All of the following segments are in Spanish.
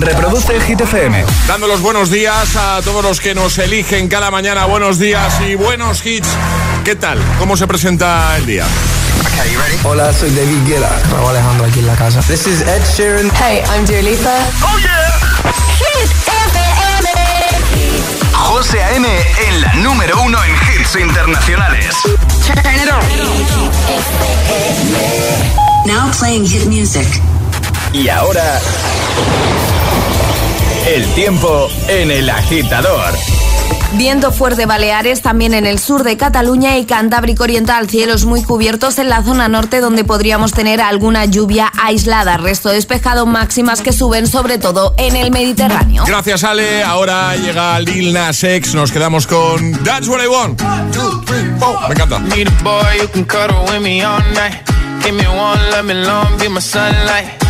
Reproduce Hit FM. Dando los buenos días a todos los que nos eligen cada mañana. Buenos días y buenos hits. ¿Qué tal? ¿Cómo se presenta el día? Hola, soy David Guetta. Raúl Alejandro aquí en la casa. This is Ed Sheeran. Hey, I'm Dua Lipa. ¡Oh, yeah! Hit FM. José A.M. en la número uno en hits internacionales. Turn it on. Now playing hit music. Y ahora... El tiempo en el agitador. Viento fuerte Baleares, también en el sur de Cataluña y Cantábrico Oriental, cielos muy cubiertos en la zona norte donde podríamos tener alguna lluvia aislada, resto despejado máximas que suben sobre todo en el Mediterráneo. Gracias Ale, ahora llega Lil Nas X, nos quedamos con That's What I Want. Oh, me encanta. Need a boy who can cuddle with me all night. Give me one, let me long, be my sunlight.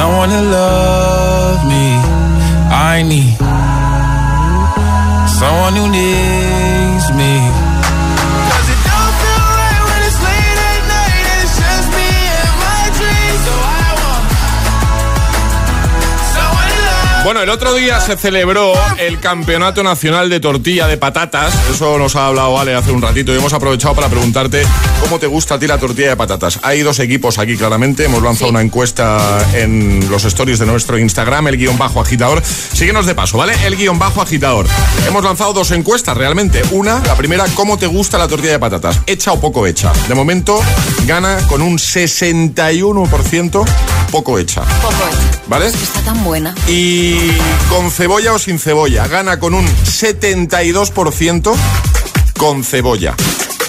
someone to love me. I need someone who needs Bueno, el otro día se celebró el Campeonato Nacional de Tortilla de Patatas. Eso nos ha hablado Ale hace un ratito y hemos aprovechado para preguntarte cómo te gusta a ti la tortilla de patatas. Hay dos equipos aquí claramente. Hemos lanzado una encuesta en los stories de nuestro Instagram, el guion bajo agitador. Síguenos de paso, ¿vale? El guion bajo agitador. Hemos lanzado dos encuestas realmente. Una, la primera, ¿cómo te gusta la tortilla de patatas? ¿Hecha o poco hecha? De momento gana con un 61% poco hecha. Poco es. ¿Vale? Está tan buena. Y con cebolla o sin cebolla, gana con un 72% con cebolla.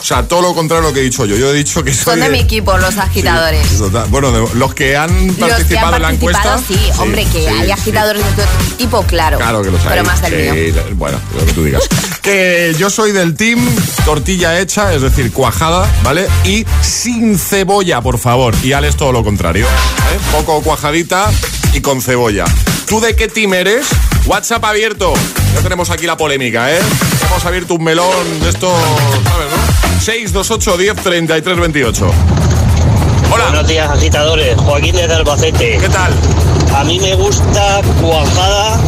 O sea, todo lo contrario a lo que he dicho yo. Yo he dicho que soy Son de mi equipo los agitadores. Sí, bueno, de- los que han Los que han participado en la encuesta. sí, hombre, que sí, hay agitadores de todo tipo, claro. Claro que los hay. Pero más del mío. Bueno, lo que tú digas. que yo soy del team tortilla hecha, es decir, cuajada, ¿vale? Y sin cebolla, por favor. Y Alex todo lo contrario. ¿eh? Poco cuajadita y con cebolla. ¿Tú de qué team eres? WhatsApp abierto. Ya tenemos aquí la polémica, ¿eh? Hemos abierto un melón de esto, ¿sabes, no? 628 10 33 28. Hola. Buenos días, agitadores. Joaquín desde Albacete. ¿Qué tal? A mí me gusta cuajada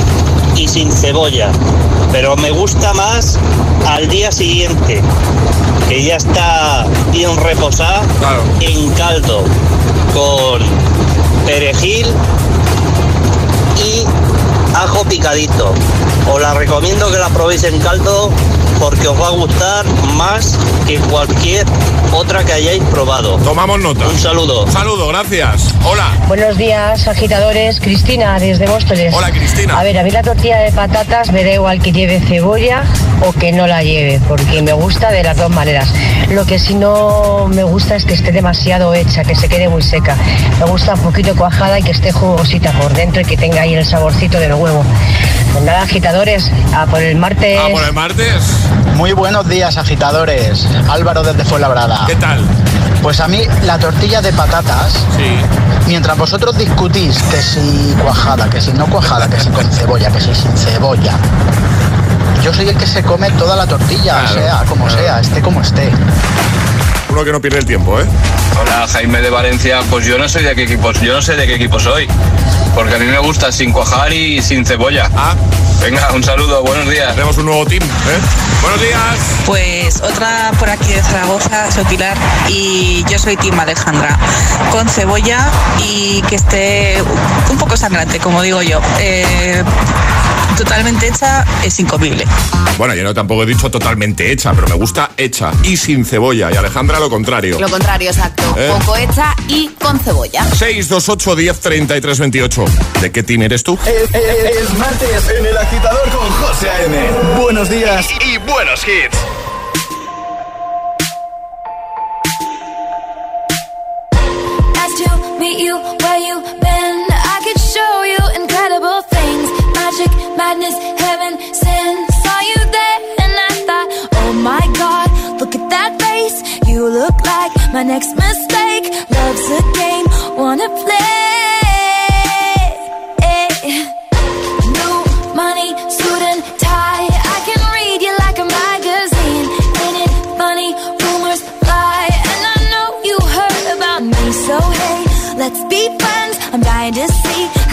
y sin cebolla, pero me gusta más al día siguiente, que ya está bien reposada Claro. en caldo, con perejil y ajo picadito. Os la recomiendo que la probéis en caldo porque os va a gustar más que cualquier otra que hayáis probado. Tomamos nota. Un saludo. Un saludo, gracias. Hola. Buenos días, agitadores. Cristina, desde Móstoles. Hola, Cristina. A ver, a mí la tortilla de patatas me da igual que lleve cebolla o que no la lleve, porque me gusta de las dos maneras. Lo que sí no me gusta es que esté demasiado hecha, que se quede muy seca. Me gusta un poquito cuajada y que esté jugosita por dentro y que tenga ahí el saborcito del huevo. Pues nada, agitadores, a por el martes. Ah, por el martes. Muy buenos días, agitadores. Álvaro desde Fuenlabrada. ¿Qué tal? Pues a mí la tortilla de patatas, Sí. mientras vosotros discutís que si cuajada, que si no cuajada, que si con cebolla, que si sin cebolla, yo soy el que se come toda la tortilla, Claro, sea como claro. sea, esté como esté. Uno que no pierde el tiempo, ¿eh? Hola, Jaime de Valencia. Pues yo no soy de qué equipo, yo no sé de qué equipo soy. Porque a mí me gusta sin cuajar y sin cebolla. Ah, Venga, un saludo, buenos días. tenemos un nuevo team, ¿eh? Buenos días. Pues otra por aquí de Zaragoza, soy Pilar y yo soy Tim Alejandra, con cebolla y que esté un poco sangrante, como digo yo. Eh, totalmente hecha es incomible. Bueno, yo no tampoco he dicho totalmente hecha, pero me gusta hecha y sin cebolla. Y Alejandra lo contrario. Lo contrario, exacto. Eh. Poco hecha y con cebolla. 628 10 33 28. ¿De qué team eres tú? Es, es- es martes en el agitador con José A.M. Buenos días y, y buenos hits. Nice to meet you where you been. I could show you incredible things. Magic, madness, heaven, sin. Saw you there and I thought, oh my god, look at that face. You look like my next mistake. Love's a game, wanna play.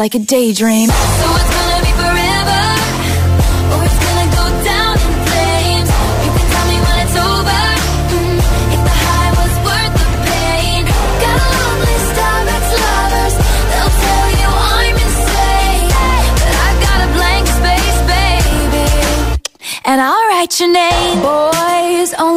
like a daydream.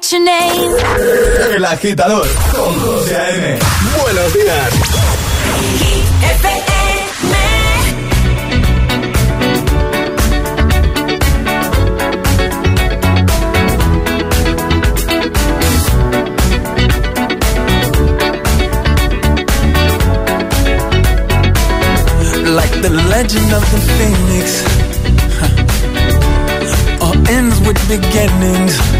write your name. El agitador con José A.M. Buenos días. Like the legend of the phoenix, huh. all ends with beginnings.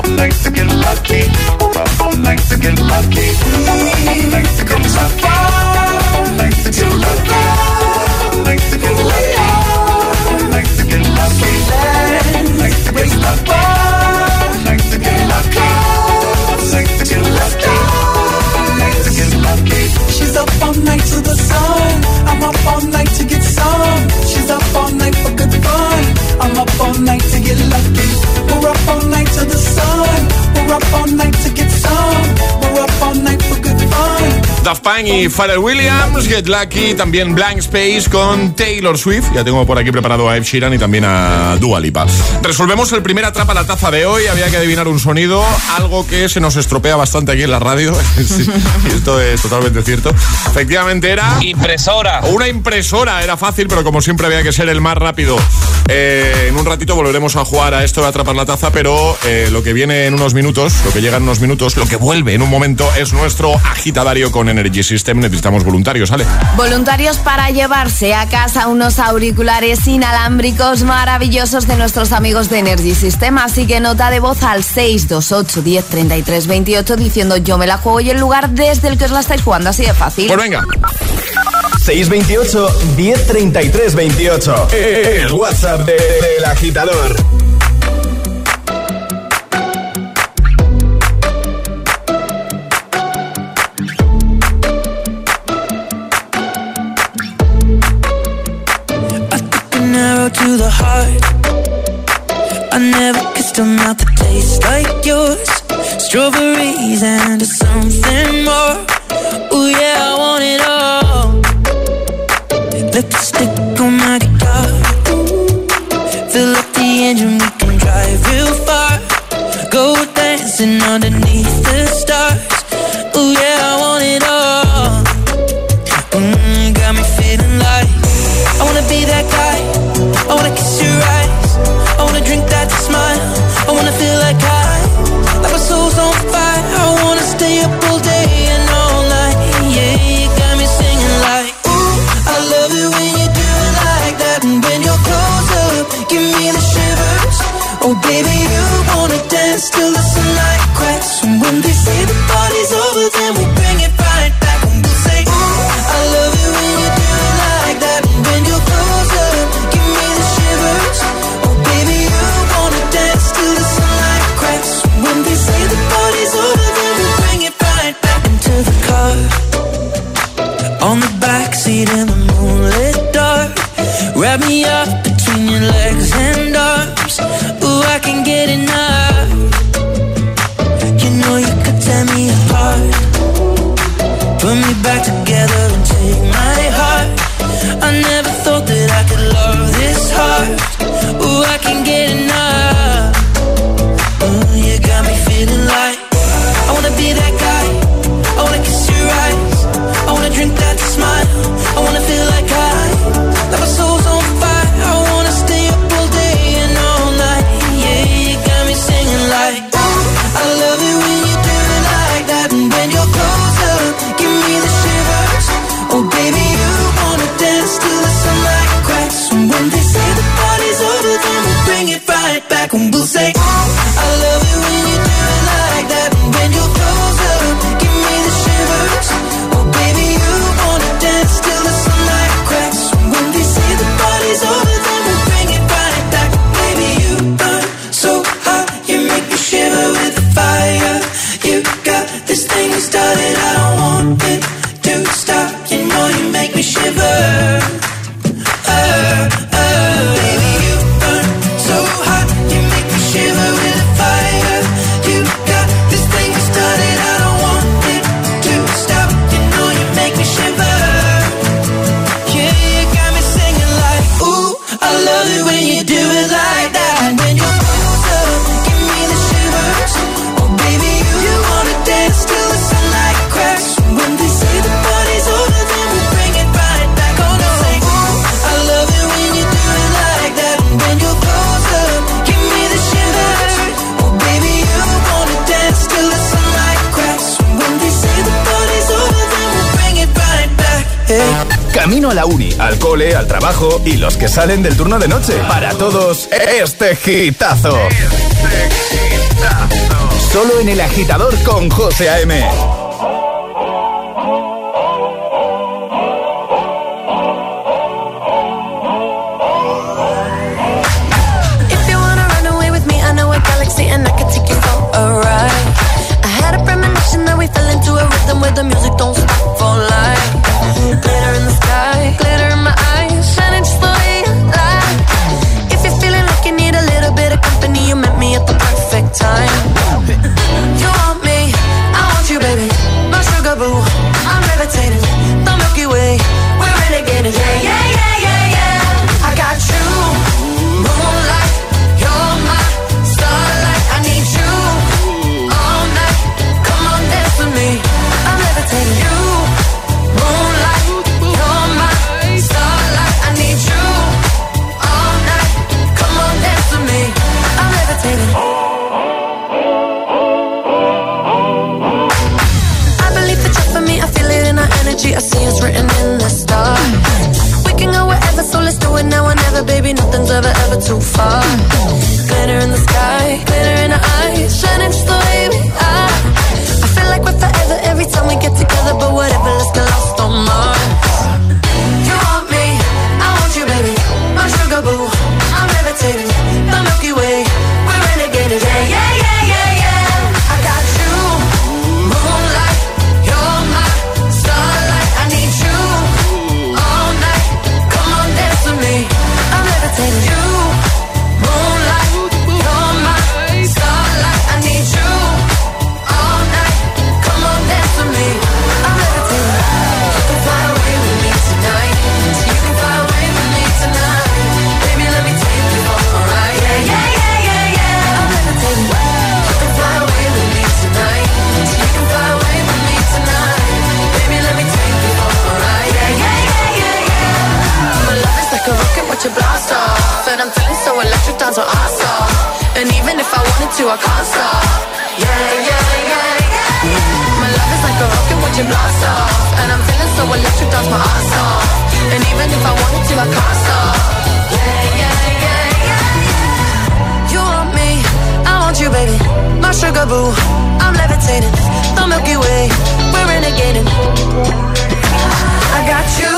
up all night to get lucky. We're up all night to get lucky. We're all night to get lucky. Y Pharrell Williams, Get Lucky, también Blank Space con Taylor Swift. Ya tengo por aquí preparado a Ed Sheeran y también a Dua Lipa. Resolvemos el primer atrapa la taza de hoy. Había que adivinar un sonido, algo que se nos estropea bastante aquí en la radio. y esto es totalmente cierto. Efectivamente era. Impresora. Una impresora, era fácil, pero como siempre había que ser el más rápido. Eh, en un ratito volveremos a jugar a esto de atrapar la taza, pero eh, lo que viene en unos minutos, lo que llega en unos minutos, lo que vuelve en un momento es nuestro agitadario con Energy System. Necesitamos voluntarios, ¿sale? Voluntarios para llevarse a casa unos auriculares inalámbricos maravillosos de nuestros amigos de Energy System. Así que nota de voz al 628 10 28 diciendo yo me la juego y el lugar desde el que os la estáis jugando. Así de fácil. Pues venga. 628 1033 28. El WhatsApp del de, agitador. To the heart. I never kissed a mouth that tastes like yours. Strawberries and something more. Oh yeah, I want it y los que salen del turno de noche. Para todos, este gitazo. Este gitazo. Solo en el agitador con José A.M. and I could take you for a ride. I had a premonition that we fell into a rhythm where the music don't But I'm feeling so electric, times are awesome. And even if I wanted to, I can't stop. Yeah, yeah, yeah, yeah. My love is like a rocket when you blast off. And I'm feeling so electric, times my ass off. And even if I wanted to, I can't stop. Yeah, yeah, yeah, yeah. You want me, I want you, baby. My sugar boo, I'm levitating. The Milky Way, we're renegading. I got you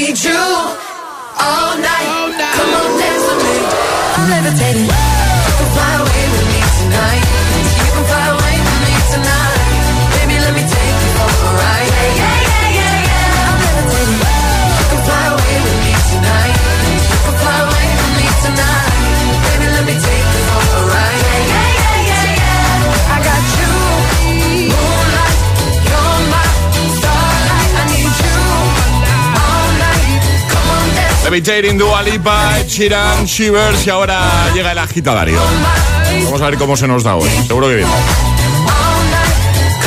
need you all night. All night. Come on, dance with me. I'm levitating. You can fly away with me tonight. Levitating, Dua Lipa, Sheeran, Shivers y ahora llega el agitadario. Vamos a ver cómo se nos da hoy. Seguro que bien.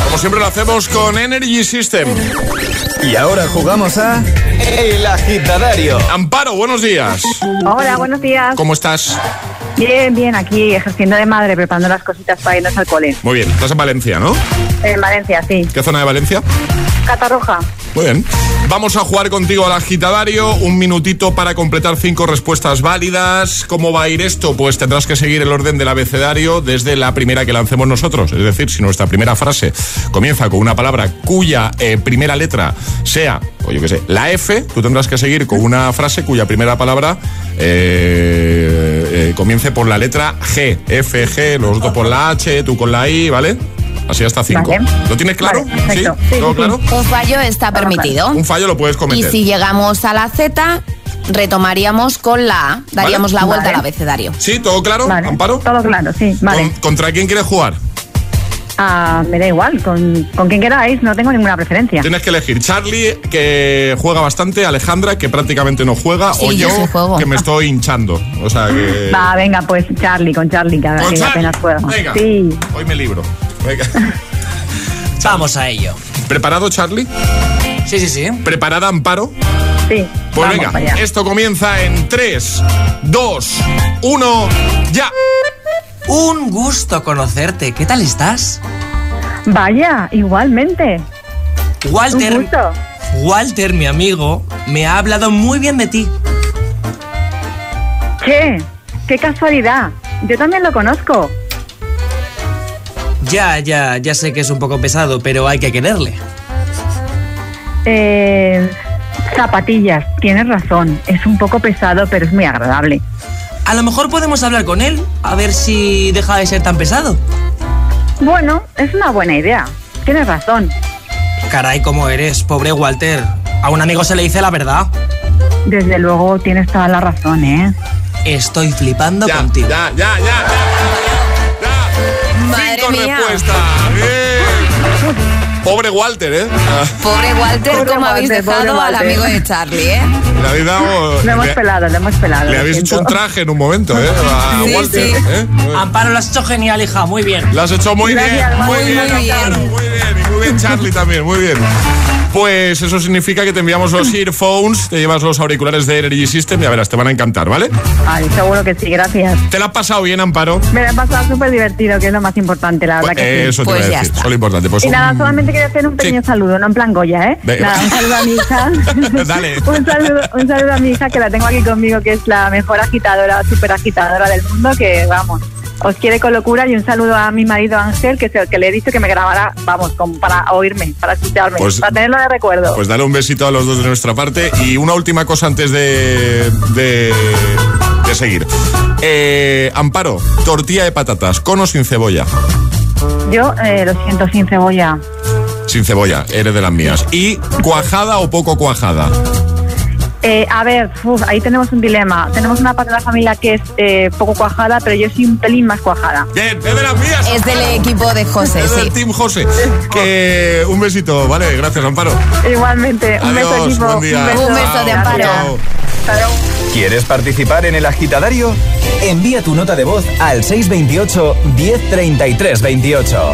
Como siempre lo hacemos con Energy System. Y ahora jugamos a El Agitadario. Amparo, buenos días. Hola, buenos días. ¿Cómo estás? Bien, bien, aquí ejerciendo de madre, preparando las cositas para irnos al cole. Muy bien, estás en Valencia, ¿no? En Valencia, sí. ¿Qué zona de Valencia? Catarroja. Muy bien. Vamos a jugar contigo al agitadario. Un minutito para completar cinco respuestas válidas. ¿Cómo va a ir esto? Pues tendrás que seguir el orden del abecedario desde la primera que lancemos nosotros. Es decir, si nuestra primera frase comienza con una palabra cuya eh, primera letra sea, o yo qué sé, la F, tú tendrás que seguir con una frase cuya primera palabra eh, eh, comience por la letra G. F, G, los otros por la H, tú con la I, ¿vale? Así hasta cinco. Vale. ¿Lo tienes claro? Vale. Sí, ¿Todo claro? Un fallo está permitido. Un fallo lo puedes Y cometer. si llegamos a la Z, retomaríamos con la A, daríamos la vuelta al abecedario. ¿Sí? ¿Todo claro? ¿Amparo? Todo claro, sí. Vale. ¿Con- ¿Contra quién quieres jugar? Ah, me da igual, con, con quien queráis, no tengo ninguna preferencia. Tienes que elegir Charlie, que juega bastante, Alejandra, que prácticamente no juega, Sí, o yo juego. que me estoy hinchando. O sea que... Va, venga, pues Charlie, con Charlie, que, Con que Charlie, apenas puedo. venga. Sí. Hoy me libro. Venga. Vamos a ello. ¿Preparado, Charlie? Sí, sí, sí. ¿Preparada, Amparo? Sí. Pues vamos venga, esto comienza en 3, 2, 1, ya. Un gusto conocerte. ¿Qué tal estás? Vaya, igualmente. Walter. Un gusto. Walter, mi amigo, me ha hablado muy bien de ti. Che, qué casualidad. Yo también lo conozco. Ya, ya, ya sé que es un poco pesado, pero hay que quererle. Eh, zapatillas, tienes razón. Es un poco pesado, pero es muy agradable. A lo mejor podemos hablar con él, a ver si deja de ser tan pesado. Bueno, es una buena idea. Tienes razón. Caray, cómo eres, pobre Walter. A un amigo se le dice la verdad. Desde luego tienes toda la razón, ¿eh? Estoy flipando contigo. Ya, ya, ya. Cinco mía. Bien. Pobre Walter, ¿eh? Pobre Walter, Pobre ¿cómo habéis Walter, dejado al amigo de Charlie, eh? Le habéis dado... Lo hemos le- pelado, lo hemos pelado. Le habéis hecho un traje en un momento, ¿eh? A Sí, Walter, sí. ¿eh? Amparo, lo has hecho genial, hija, muy bien. Lo has hecho muy bien, Gracias, muy muy, bien, muy bien. Amparo, muy bien. Y muy bien, Charlie también, muy bien. Pues eso significa que te enviamos los earphones, te llevas los auriculares de Energy System y a verás, te van a encantar, ¿vale? Ay, seguro que sí, gracias. ¿Te la has pasado bien, Amparo? Me lo he pasado súper divertido, que es lo más importante, la verdad que sí. Eso te iba a decir, es lo importante. Pues y un- nada, solamente quería hacer un pequeño saludo, no en plan Goya, ¿eh? Venga. Nada, un saludo a mi hija. Dale. un, saludo, un saludo a mi hija que la tengo aquí conmigo, que es la mejor agitadora, super agitadora del mundo, que vamos, os quiere con locura. Y un saludo a mi marido Ángel, que, se- que le he dicho que me grabara, vamos, como para oírme, para escucharme, Pues- para tenerlo de recuerdo. Pues dale un besito a los dos de nuestra parte. Y una última cosa antes de, de, de seguir. Eh, Amparo, tortilla de patatas, con o sin cebolla. Yo eh, lo siento sin cebolla. Sin cebolla, eres de las mías. ¿Y cuajada o poco cuajada? Eh, a ver, uf, ahí tenemos un dilema. Tenemos una parte de la familia que es eh, poco cuajada, pero yo soy un pelín más cuajada. Bien, es de las mías. Es del equipo de José, Es del sí. Team José. Que un besito, ¿vale? Gracias, Amparo. Igualmente, un beso Adiós, equipo. buen día. Un beso de Amparo. ¿Quieres participar en el agitadario? Envía tu nota de voz al 628 1033 28.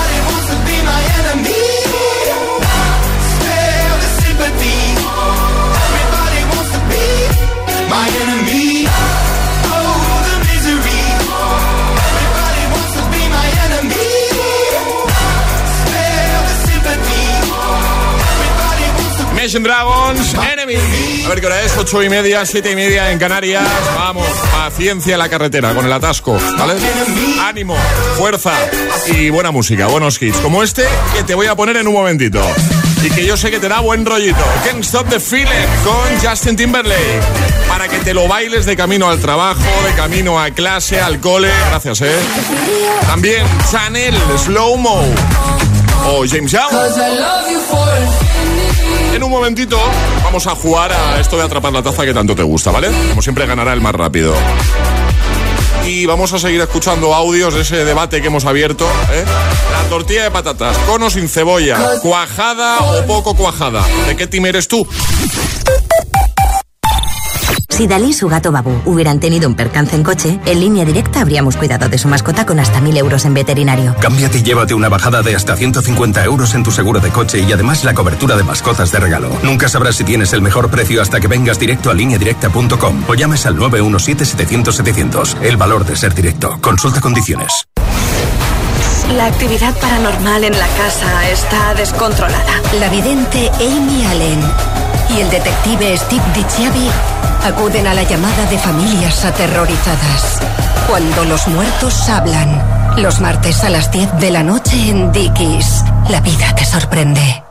Imagine Dragons, Enemy. A ver qué hora es, ocho y media, siete y media en Canarias. Vamos, paciencia en la carretera con el atasco, ¿vale? Ánimo, fuerza y buena música, buenos hits. Como este que te voy a poner en un momentito. Y que yo sé que te da buen rollito. Can't Stop the Feeling con Justin Timberlake. Para que te lo bailes de camino al trabajo, de camino a clase, al cole. Gracias, ¿eh? También Chanel, Slow Mo. O James Young. En un momentito vamos a jugar a esto de atrapar la taza que tanto te gusta, ¿vale? Como siempre ganará el más rápido. Y vamos a seguir escuchando audios de ese debate que hemos abierto. ¿eh? La tortilla de patatas, con o sin cebolla, cuajada o poco cuajada. ¿De qué team eres tú? Si Dalí y su gato Babu hubieran tenido un percance en coche, en línea directa habríamos cuidado de su mascota con hasta mil euros en veterinario. Cámbiate y llévate una bajada de hasta 150 euros en tu seguro de coche y además la cobertura de mascotas de regalo. Nunca sabrás si tienes el mejor precio hasta que vengas directo a lineadirecta.com o llames al 917-700-700. El valor de ser directo. Consulta condiciones. La actividad paranormal en la casa está descontrolada. La vidente Amy Allen y el detective Steve DiChiavi acuden a la llamada de familias aterrorizadas. Cuando los muertos hablan. Los martes a las 10 de la noche en Dickies. La vida te sorprende.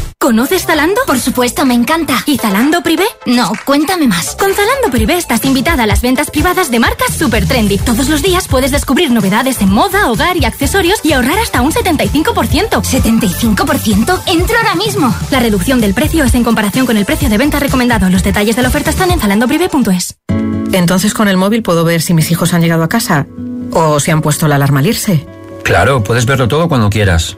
¿Conoces Zalando? Por supuesto, me encanta. ¿Y Zalando Privé? No, cuéntame más. Con Zalando Privé estás invitada a las ventas privadas de marcas super trendy. Todos los días puedes descubrir novedades en moda, hogar y accesorios y ahorrar hasta un 75%. ¿75%? ¡Entro ahora mismo! La reducción del precio es en comparación con el precio de venta recomendado. Los detalles de la oferta están en zalandoprivé.es. Entonces con el móvil puedo ver si mis hijos han llegado a casa o si han puesto la alarma al irse. Claro, puedes verlo todo cuando quieras.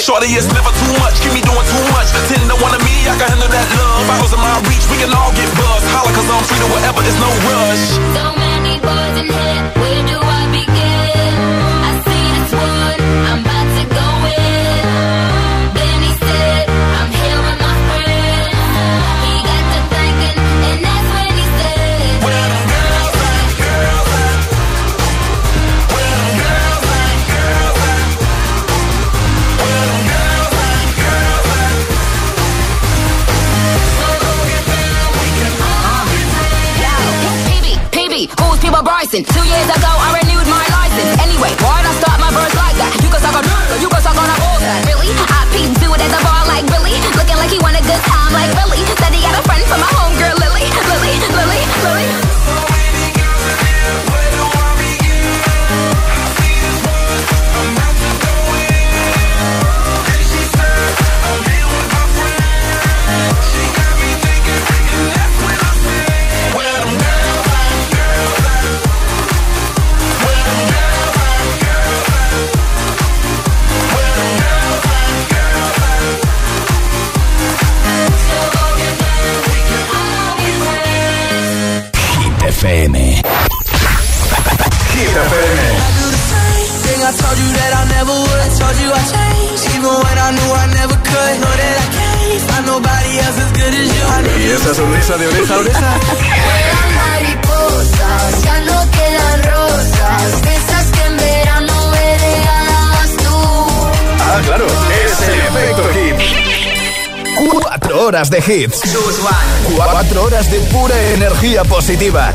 Shorty is never too much, keep me doing too much. Tender one of me, I can handle that love. Bottles in my reach, we can all get buzzed. Holla, cause I'm free to whatever, there's no rush. So many boys in here. Two years ago, I renewed my life. Cuatro horas de pura energía positiva.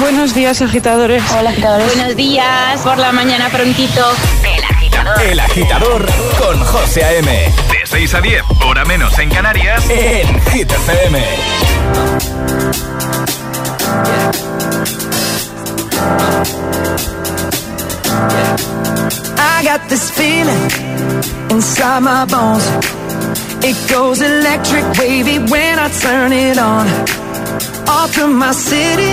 Buenos días, agitadores. Hola, agitadores. Buenos días, por la mañana prontito. El agitador. El agitador con José A.M. De 6 a 10, hora menos en Canarias, en Hit FM. I got this feeling inside my bones. It goes electric wavy when I turn it on. Off from my city,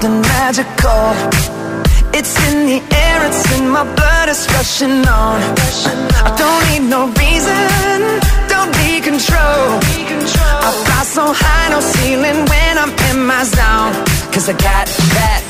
Something magical. It's in the air, it's in my blood, it's rushing on. I don't need no reason, don't need control. I fly so high, no ceiling when I'm in my zone. Cause I got that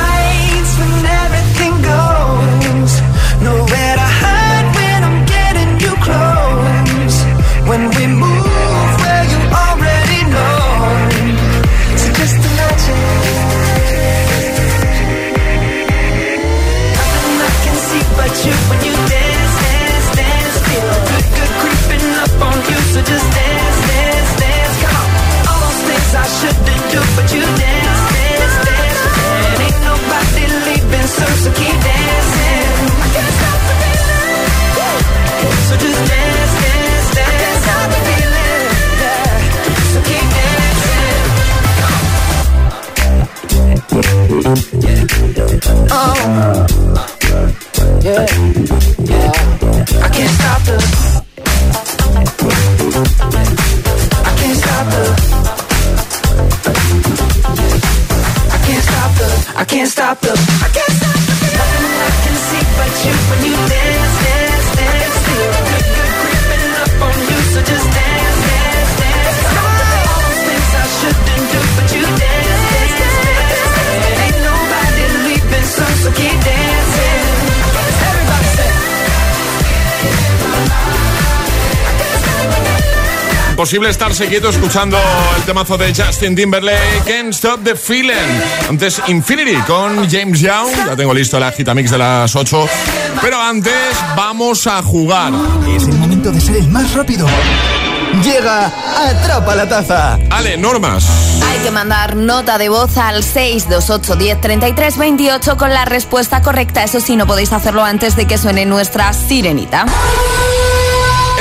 Imposible estarse quieto escuchando el temazo de Justin Timberlake, Can't Stop the Feeling. Antes Infinity con James Young. Ya tengo listo la Gitamix de las 8. Pero antes vamos a jugar. Es el momento de ser el más rápido. Llega Atrapa la Taza. Ale, normas. Hay que mandar nota de voz al 628 10 33 28 con la respuesta correcta. Eso sí, no podéis hacerlo antes de que suene nuestra sirenita.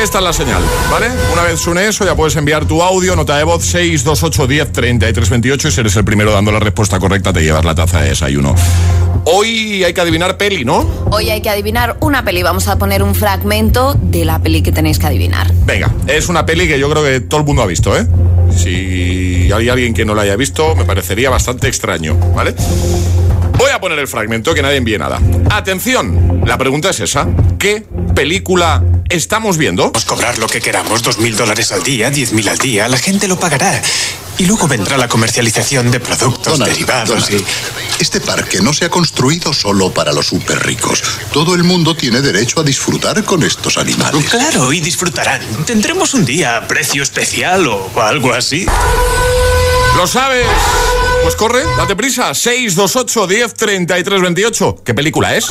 Esta es la señal, ¿vale? Una vez suene eso, ya puedes enviar tu audio, nota de voz 628 10 33 28 y si eres el primero dando la respuesta correcta te llevas la taza de desayuno. Hoy hay que adivinar peli, ¿no? Hoy hay que adivinar una peli. Vamos a poner un fragmento de la peli que tenéis que adivinar. Venga, es una peli que yo creo que todo el mundo ha visto, ¿eh? Si hay alguien que no la haya visto, me parecería bastante extraño, ¿vale? Voy a poner el fragmento, que nadie envíe nada. Atención, la pregunta es esa. ¿Qué película estamos viendo? Podemos cobrar lo que queramos, dos mil dólares al día, diez mil al día, la gente lo pagará. Y luego vendrá la comercialización de productos Donald, derivados Donald, Este parque no se ha construido solo para los super ricos. Todo el mundo tiene derecho a disfrutar con estos animales. Claro, y disfrutarán. Tendremos un día precio especial o algo así. ¿Lo sabes? Pues corre, date prisa. 628 10 33 28. ¿Qué película es?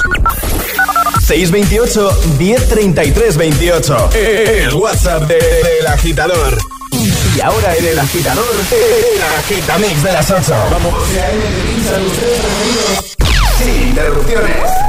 628 1033 28. El WhatsApp del de, agitador. Y ahora en el agitador, el agitamix de las 8. Vamos. Sin interrupciones.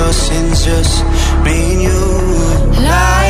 your sins just me and you. Light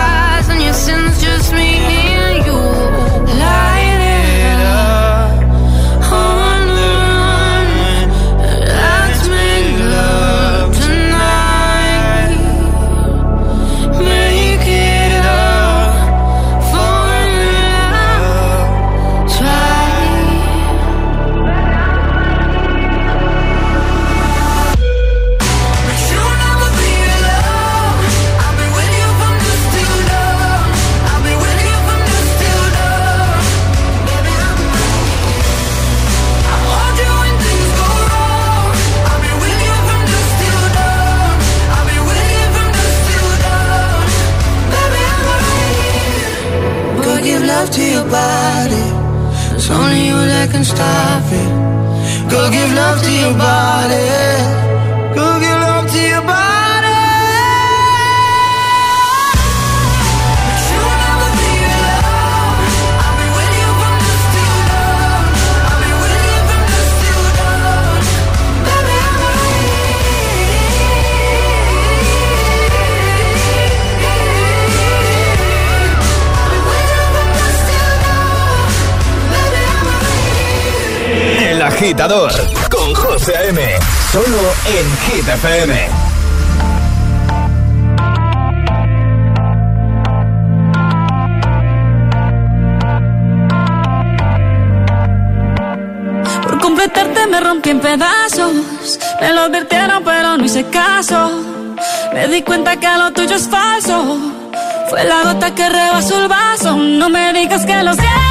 since just me El agitador José. Solo en Hit FM. Por completarte me rompí en pedazos. Me lo advirtieron, pero no hice caso. Me di cuenta que lo tuyo es falso. Fue la gota que rebasó el vaso. No me digas que lo sientes.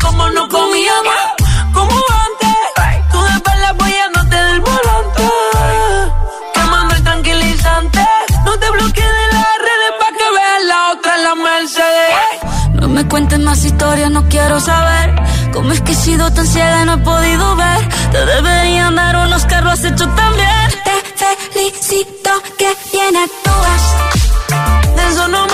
como no comíamos, como antes. Tú después la apoyándote del volante. Quemando el tranquilizante. No te bloquees de las redes para que veas la otra en la Mercedes. No me cuentes más historias, no quiero saber. Cómo es que he sido tan ciega no he podido ver. Te deberían dar unos carros hechos también. Te felicito que bien actúas. No me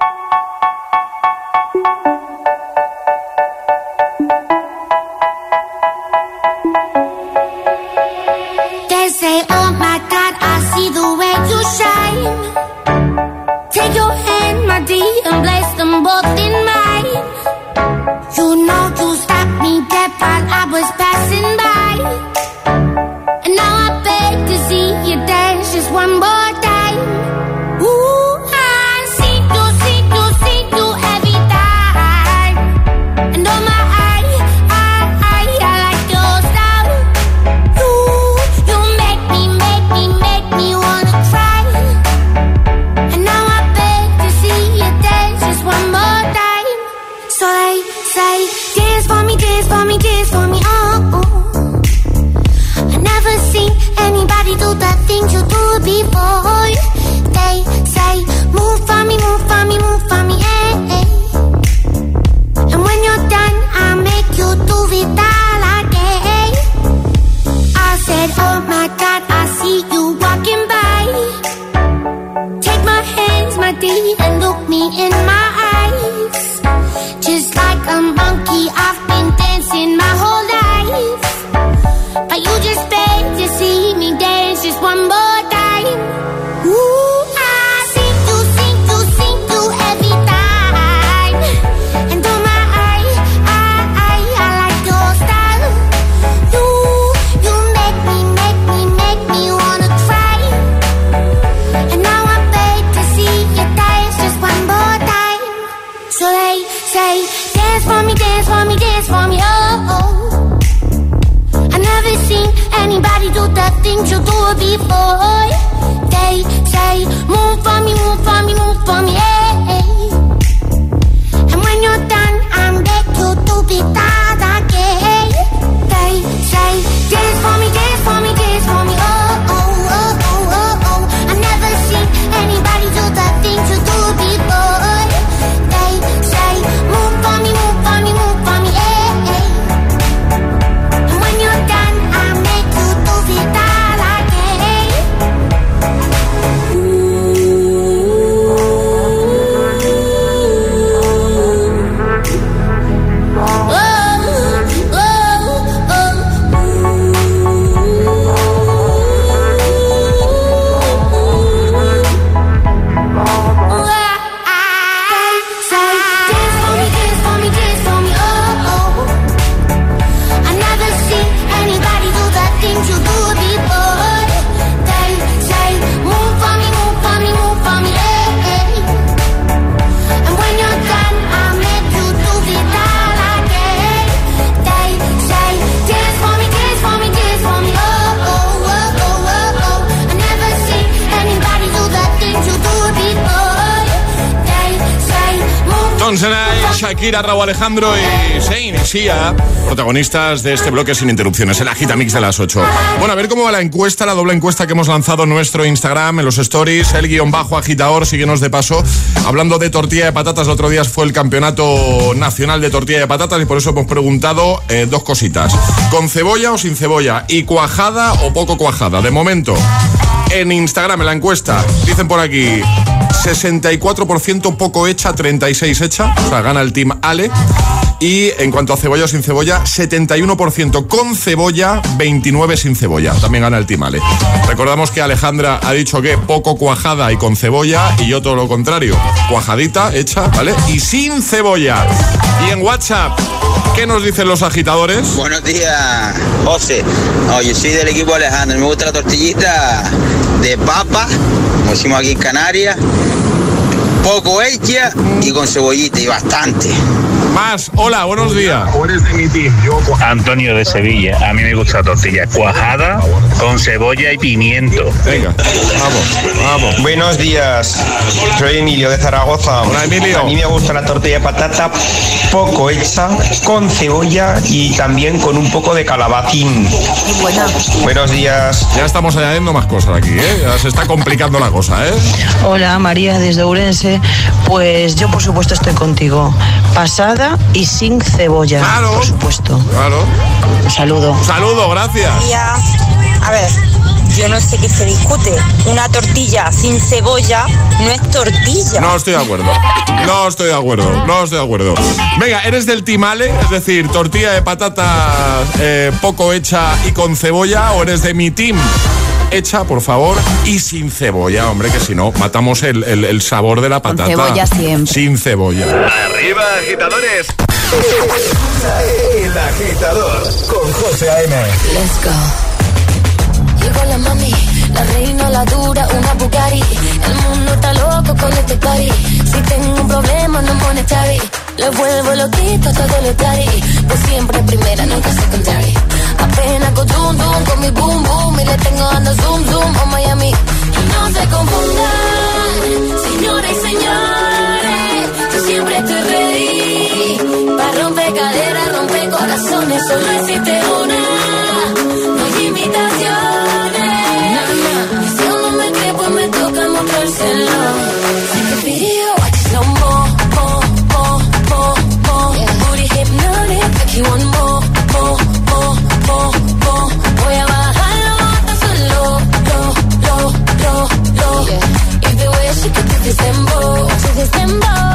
like a monkey. I've been dancing my whole life. before. Eh, Shakira, Raúl Alejandro y Shane Sia, protagonistas de este bloque sin interrupciones, el Agita Mix de las 8. Bueno, a ver cómo va la encuesta, la doble encuesta que hemos lanzado en nuestro Instagram, en los stories, el guion bajo agitador, síguenos de paso. Hablando de tortilla de patatas, el otro día fue el campeonato nacional de tortilla de patatas y por eso hemos preguntado eh, dos cositas. ¿Con cebolla o sin cebolla? ¿Y cuajada o poco cuajada? De momento en Instagram, en la encuesta. Dicen por aquí, 64% poco hecha, 36 hecha. O sea, gana el team Ale. Y en cuanto a cebolla o sin cebolla, 71% con cebolla, 29% sin cebolla. También gana el timale. Recordamos que Alejandra ha dicho que poco cuajada y con cebolla, y yo todo lo contrario. Cuajadita, hecha, ¿vale? Y sin cebolla. Y en WhatsApp, ¿qué nos dicen los agitadores? Buenos días, José. Oye, soy del equipo Alejandro. Me gusta la tortillita de papa, como decimos aquí en Canarias. Poco hecha y con cebollita y bastante. Más, hola, buenos días. Antonio de Sevilla. A mí me gusta la tortilla cuajada con cebolla y pimiento. Venga, vamos, vamos. Buenos días, soy Emilio de Zaragoza. Hola, Emilio. A mí me gusta la tortilla de patata poco hecha, con cebolla y también con un poco de calabacín. Buena. Buenos días. Ya estamos añadiendo más cosas aquí, ¿eh? Ya se está complicando la cosa, ¿eh? Hola María desde Ourense. Pues yo por supuesto estoy contigo. Y sin cebolla. Claro. Por supuesto. Claro. Un saludo. Un saludo, gracias. A ver, yo no sé qué se discute. Una tortilla sin cebolla no es tortilla. No estoy de acuerdo. No estoy de acuerdo. No estoy de acuerdo. Venga, ¿eres del timale? Es decir, tortilla de patata eh, poco hecha y con cebolla. ¿O eres de mi team? Hecha, por favor, y sin cebolla, hombre, que si no, matamos el, el- el sabor de la Con patata. cebolla siempre. Sin cebolla. Arriba, agitadores. El agitador con José A.M. Let's go. Llegó la mami, la reina, la dura, una Bugatti. El mundo está loco con este party. Si tengo un problema, no pone chavi. Le vuelvo loquito todo lo tari. Pues siempre primera, nunca secondary. Apenas con zoom, zoom, con mi boom, boom. Y le tengo ando zoom, zoom, a Miami. No se confundan, señoras y señores. Yo siempre estoy ready. Para romper caderas, romper corazones. Solo existe una. This dembow.